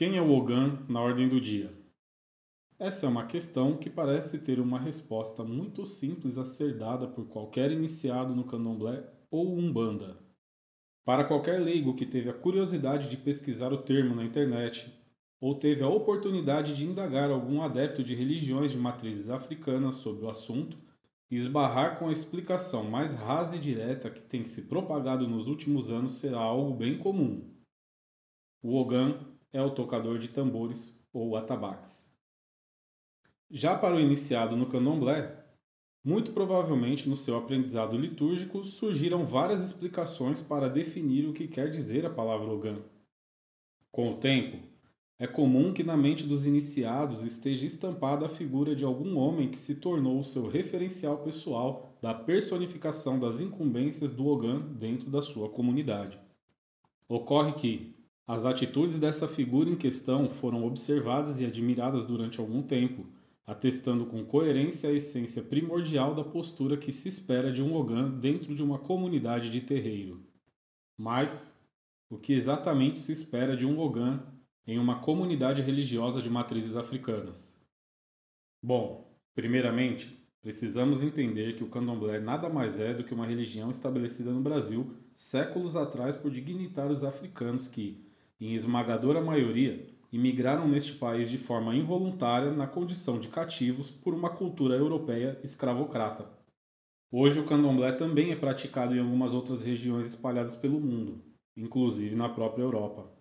Quem é o Ogan na ordem do dia? Essa é uma questão que parece ter uma resposta muito simples a ser dada por qualquer iniciado no candomblé ou umbanda. Para qualquer leigo que teve a curiosidade de pesquisar o termo na internet ou teve a oportunidade de indagar algum adepto de religiões de matrizes africanas sobre o assunto e esbarrar com a explicação mais rasa e direta que tem se propagado nos últimos anos será algo bem comum. O Ogan é o tocador de tambores ou atabaques. Já para o iniciado no candomblé, muito provavelmente no seu aprendizado litúrgico surgiram várias explicações para definir o que quer dizer a palavra Ogan. Com o tempo, é comum que na mente dos iniciados esteja estampada a figura de algum homem que se tornou o seu referencial pessoal da personificação das incumbências do Ogan dentro da sua comunidade. Ocorre que, as atitudes dessa figura em questão foram observadas e admiradas durante algum tempo, atestando com coerência a essência primordial da postura que se espera de um Ogan dentro de uma comunidade de terreiro. Mas, o que exatamente se espera de um Ogan em uma comunidade religiosa de matrizes africanas? Bom, primeiramente, precisamos entender que o candomblé nada mais é do que uma religião estabelecida no Brasil séculos atrás por dignitários africanos que, em esmagadora maioria, imigraram neste país de forma involuntária na condição de cativos por uma cultura europeia escravocrata. Hoje o candomblé também é praticado em algumas outras regiões espalhadas pelo mundo, inclusive na própria Europa.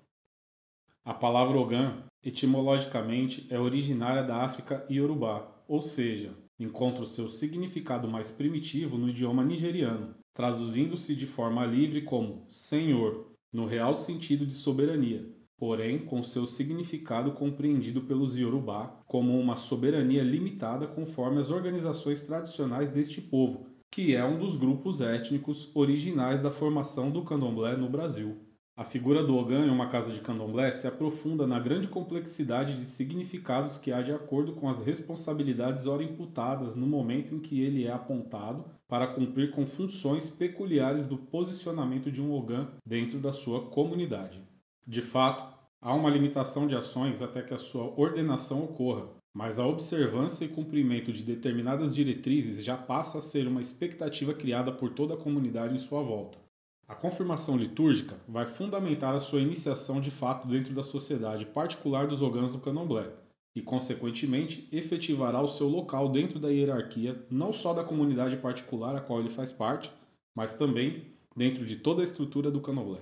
A palavra Ogan, etimologicamente, é originária da África iorubá, ou seja, encontra o seu significado mais primitivo no idioma nigeriano, traduzindo-se de forma livre como Senhor, no real sentido de soberania, porém com seu significado compreendido pelos Yorubá como uma soberania limitada conforme as organizações tradicionais deste povo, que é um dos grupos étnicos originais da formação do candomblé no Brasil. A figura do Ogan em uma casa de candomblé se aprofunda na grande complexidade de significados que há de acordo com as responsabilidades ora imputadas no momento em que ele é apontado para cumprir com funções peculiares do posicionamento de um Ogan dentro da sua comunidade. De fato, há uma limitação de ações até que a sua ordenação ocorra, mas a observância e cumprimento de determinadas diretrizes já passa a ser uma expectativa criada por toda a comunidade em sua volta. A confirmação litúrgica vai fundamentar a sua iniciação de fato dentro da sociedade particular dos ogãs do candomblé e, consequentemente, efetivará o seu local dentro da hierarquia não só da comunidade particular a qual ele faz parte, mas também dentro de toda a estrutura do candomblé.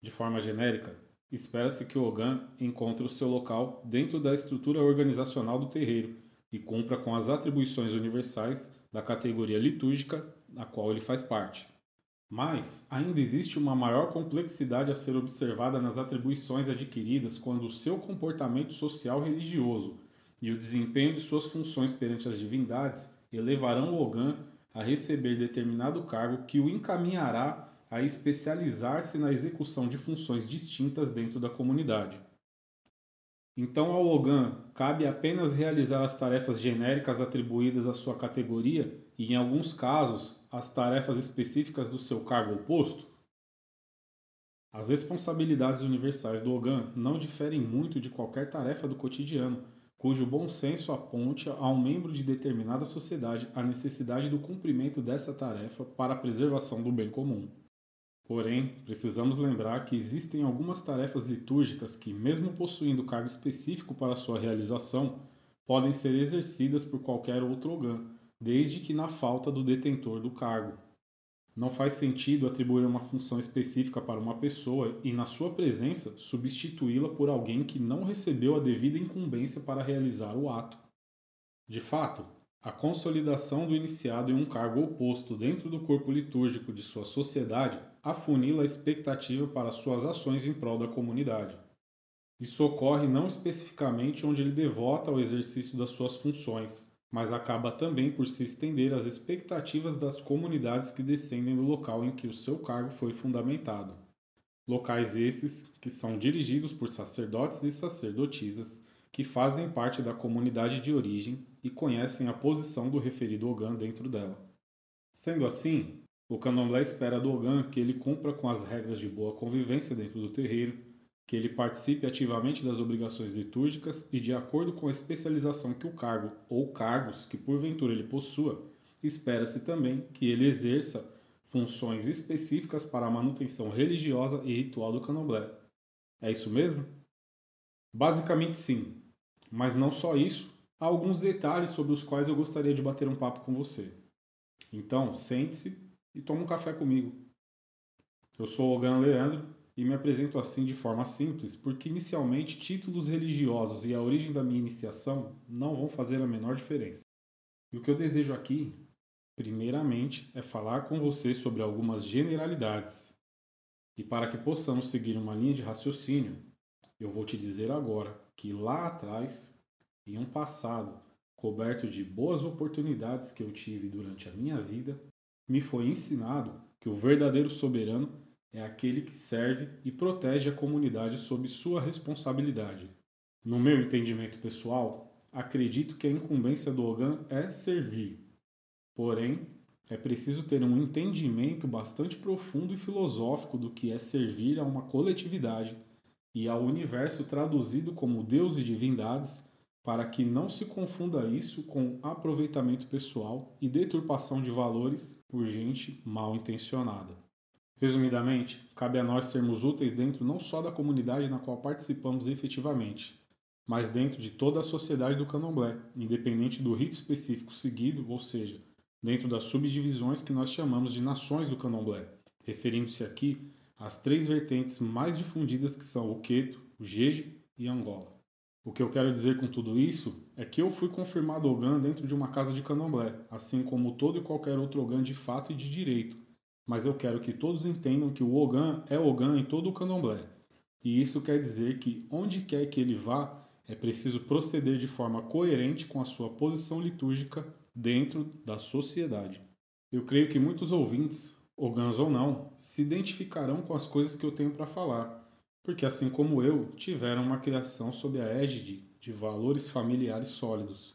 De forma genérica, espera-se que o Ogan encontre o seu local dentro da estrutura organizacional do terreiro e cumpra com as atribuições universais da categoria litúrgica a qual ele faz parte. Mas ainda existe uma maior complexidade a ser observada nas atribuições adquiridas quando o seu comportamento social religioso e o desempenho de suas funções perante as divindades elevarão o Ogan a receber determinado cargo que o encaminhará a especializar-se na execução de funções distintas dentro da comunidade. Então, ao Ogan cabe apenas realizar as tarefas genéricas atribuídas à sua categoria e, em alguns casos, as tarefas específicas do seu cargo ou posto? As responsabilidades universais do Ogan não diferem muito de qualquer tarefa do cotidiano, cujo bom senso aponte a um membro de determinada sociedade a necessidade do cumprimento dessa tarefa para a preservação do bem comum. Porém, precisamos lembrar que existem algumas tarefas litúrgicas que, mesmo possuindo cargo específico para sua realização, podem ser exercidas por qualquer outro ogã, desde que na falta do detentor do cargo. Não faz sentido atribuir uma função específica para uma pessoa e, na sua presença, substituí-la por alguém que não recebeu a devida incumbência para realizar o ato. De fato, a consolidação do iniciado em um cargo oposto dentro do corpo litúrgico de sua sociedade afunila a expectativa para suas ações em prol da comunidade. Isso ocorre não especificamente onde ele devota ao exercício das suas funções, mas acaba também por se estender às expectativas das comunidades que descendem do local em que o seu cargo foi fundamentado. Locais esses que são dirigidos por sacerdotes e sacerdotisas que fazem parte da comunidade de origem e conhecem a posição do referido Ogan dentro dela. Sendo assim, o candomblé espera do Ogan que ele cumpra com as regras de boa convivência dentro do terreiro, que ele participe ativamente das obrigações litúrgicas e, de acordo com a especialização que o cargo ou cargos que porventura ele possua, espera-se também que ele exerça funções específicas para a manutenção religiosa e ritual do candomblé. É isso mesmo? Basicamente sim, mas não só isso, há alguns detalhes sobre os quais eu gostaria de bater um papo com você. Então, sente-se e tome um café comigo. Eu sou Ogan Leandro e me apresento assim de forma simples, porque inicialmente títulos religiosos e a origem da minha iniciação não vão fazer a menor diferença. E o que eu desejo aqui, primeiramente, é falar com você sobre algumas generalidades. E para que possamos seguir uma linha de raciocínio, eu vou te dizer agora que lá atrás, em um passado coberto de boas oportunidades que eu tive durante a minha vida, me foi ensinado que o verdadeiro soberano é aquele que serve e protege a comunidade sob sua responsabilidade. No meu entendimento pessoal, acredito que a incumbência do Ogan é servir. Porém, é preciso ter um entendimento bastante profundo e filosófico do que é servir a uma coletividade e ao universo traduzido como Deus e divindades, para que não se confunda isso com aproveitamento pessoal e deturpação de valores por gente mal intencionada. Resumidamente, cabe a nós sermos úteis dentro não só da comunidade na qual participamos efetivamente, mas dentro de toda a sociedade do candomblé, independente do rito específico seguido, ou seja, dentro das subdivisões que nós chamamos de nações do candomblé, referindo-se aqui às três vertentes mais difundidas que são o Queto, o Jeje e Angola. O que eu quero dizer com tudo isso é que eu fui confirmado Ogã dentro de uma casa de candomblé, assim como todo e qualquer outro Ogã de fato e de direito, mas eu quero que todos entendam que o Ogan é Ogan em todo o candomblé. E isso quer dizer que onde quer que ele vá, é preciso proceder de forma coerente com a sua posição litúrgica dentro da sociedade. Eu creio que muitos ouvintes, Ogans ou não, se identificarão com as coisas que eu tenho para falar, porque assim como eu, tiveram uma criação sob a égide de valores familiares sólidos.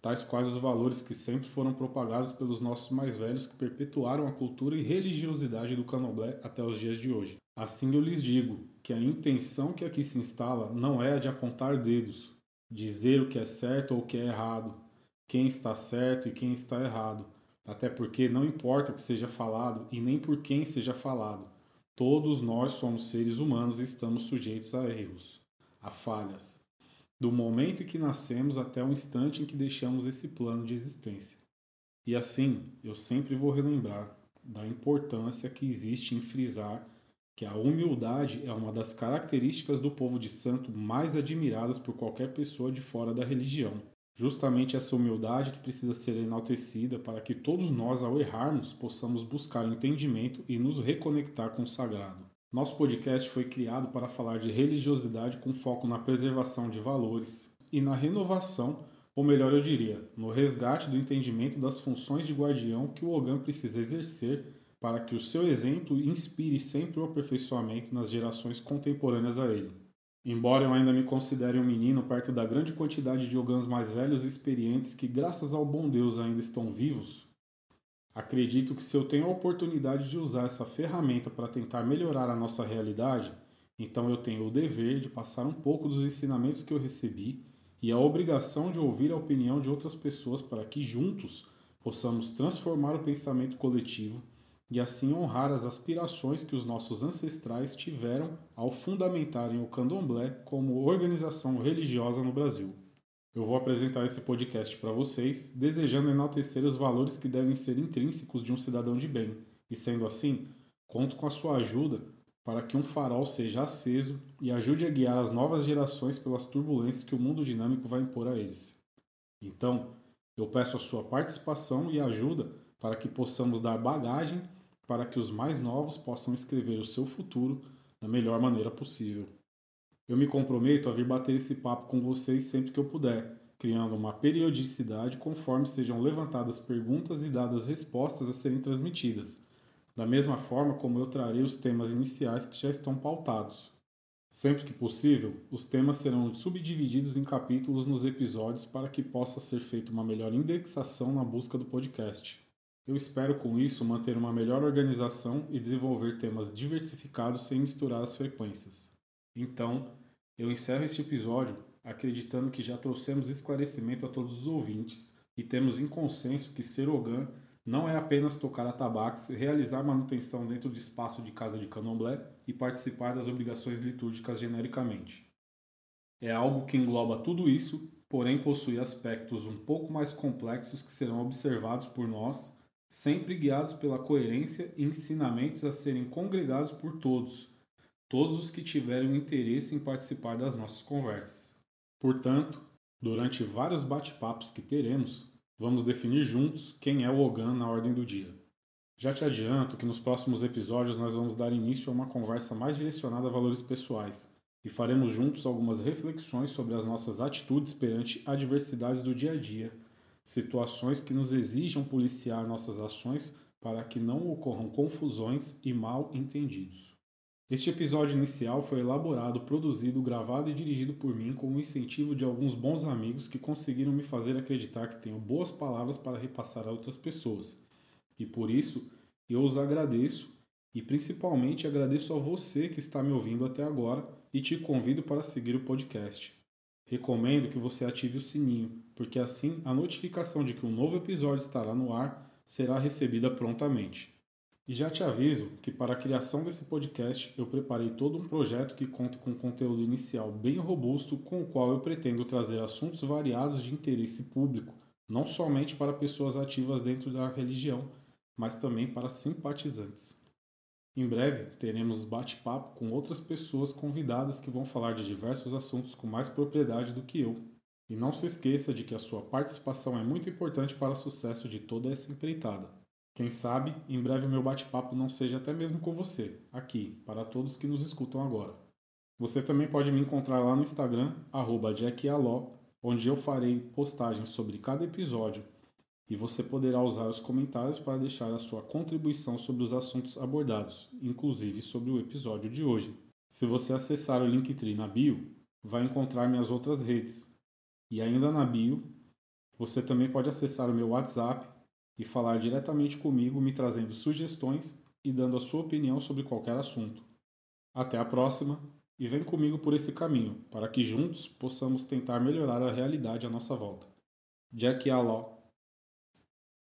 Tais quais os valores que sempre foram propagados pelos nossos mais velhos que perpetuaram a cultura e religiosidade do candomblé até os dias de hoje. Assim eu lhes digo que a intenção que aqui se instala não é a de apontar dedos, dizer o que é certo ou o que é errado, quem está certo e quem está errado, até porque não importa o que seja falado e nem por quem seja falado. Todos nós somos seres humanos e estamos sujeitos a erros, a falhas do momento em que nascemos até o instante em que deixamos esse plano de existência. E assim, eu sempre vou relembrar da importância que existe em frisar que a humildade é uma das características do povo de santo mais admiradas por qualquer pessoa de fora da religião. Justamente essa humildade que precisa ser enaltecida para que todos nós, ao errarmos, possamos buscar entendimento e nos reconectar com o sagrado. Nosso podcast foi criado para falar de religiosidade com foco na preservação de valores e na renovação, ou melhor, eu diria, no resgate do entendimento das funções de guardião que o Ogã precisa exercer para que o seu exemplo inspire sempre o aperfeiçoamento nas gerações contemporâneas a ele. Embora eu ainda me considere um menino perto da grande quantidade de Ogãs mais velhos e experientes que, graças ao bom Deus, ainda estão vivos, Acredito que se eu tenho a oportunidade de usar essa ferramenta para tentar melhorar a nossa realidade, então eu tenho o dever de passar um pouco dos ensinamentos que eu recebi e a obrigação de ouvir a opinião de outras pessoas para que juntos possamos transformar o pensamento coletivo e assim honrar as aspirações que os nossos ancestrais tiveram ao fundamentarem o candomblé como organização religiosa no Brasil. Eu vou apresentar esse podcast para vocês, desejando enaltecer os valores que devem ser intrínsecos de um cidadão de bem, e sendo assim, conto com a sua ajuda para que um farol seja aceso e ajude a guiar as novas gerações pelas turbulências que o mundo dinâmico vai impor a eles. Então, eu peço a sua participação e ajuda para que possamos dar bagagem para que os mais novos possam escrever o seu futuro da melhor maneira possível. Eu me comprometo a vir bater esse papo com vocês sempre que eu puder, criando uma periodicidade conforme sejam levantadas perguntas e dadas respostas a serem transmitidas, da mesma forma como eu trarei os temas iniciais que já estão pautados. Sempre que possível, os temas serão subdivididos em capítulos nos episódios para que possa ser feita uma melhor indexação na busca do podcast. Eu espero com isso manter uma melhor organização e desenvolver temas diversificados sem misturar as frequências. Então, eu encerro este episódio acreditando que já trouxemos esclarecimento a todos os ouvintes e temos em consenso que ser Ogan não é apenas tocar atabaques, realizar manutenção dentro do espaço de casa de candomblé e participar das obrigações litúrgicas genericamente. É algo que engloba tudo isso, porém possui aspectos um pouco mais complexos que serão observados por nós, sempre guiados pela coerência e ensinamentos a serem congregados por todos, todos os que tiverem interesse em participar das nossas conversas. Portanto, durante vários bate-papos que teremos, vamos definir juntos quem é o Ogan na ordem do dia. Já te adianto que nos próximos episódios nós vamos dar início a uma conversa mais direcionada a valores pessoais e faremos juntos algumas reflexões sobre as nossas atitudes perante adversidades do dia a dia, situações que nos exijam policiar nossas ações para que não ocorram confusões e mal entendidos. Este episódio inicial foi elaborado, produzido, gravado e dirigido por mim com o incentivo de alguns bons amigos que conseguiram me fazer acreditar que tenho boas palavras para repassar a outras pessoas. E por isso, eu os agradeço e principalmente agradeço a você que está me ouvindo até agora e te convido para seguir o podcast. Recomendo que você ative o sininho, porque assim a notificação de que um novo episódio estará no ar será recebida prontamente. E já te aviso que para a criação desse podcast eu preparei todo um projeto que conta com conteúdo inicial bem robusto, com o qual eu pretendo trazer assuntos variados de interesse público, não somente para pessoas ativas dentro da religião, mas também para simpatizantes. Em breve teremos bate-papo com outras pessoas convidadas que vão falar de diversos assuntos com mais propriedade do que eu. E não se esqueça de que a sua participação é muito importante para o sucesso de toda essa empreitada. Quem sabe, em breve o meu bate-papo não seja até mesmo com você, aqui, para todos que nos escutam agora. Você também pode me encontrar lá no Instagram, jackialó, onde eu farei postagens sobre cada episódio e você poderá usar os comentários para deixar a sua contribuição sobre os assuntos abordados, inclusive sobre o episódio de hoje. Se você acessar o Linktree na bio, vai encontrar minhas outras redes. E ainda na bio, você também pode acessar o meu WhatsApp e falar diretamente comigo, me trazendo sugestões e dando a sua opinião sobre qualquer assunto. Até a próxima e vem comigo por esse caminho, para que juntos possamos tentar melhorar a realidade à nossa volta. Jack Aló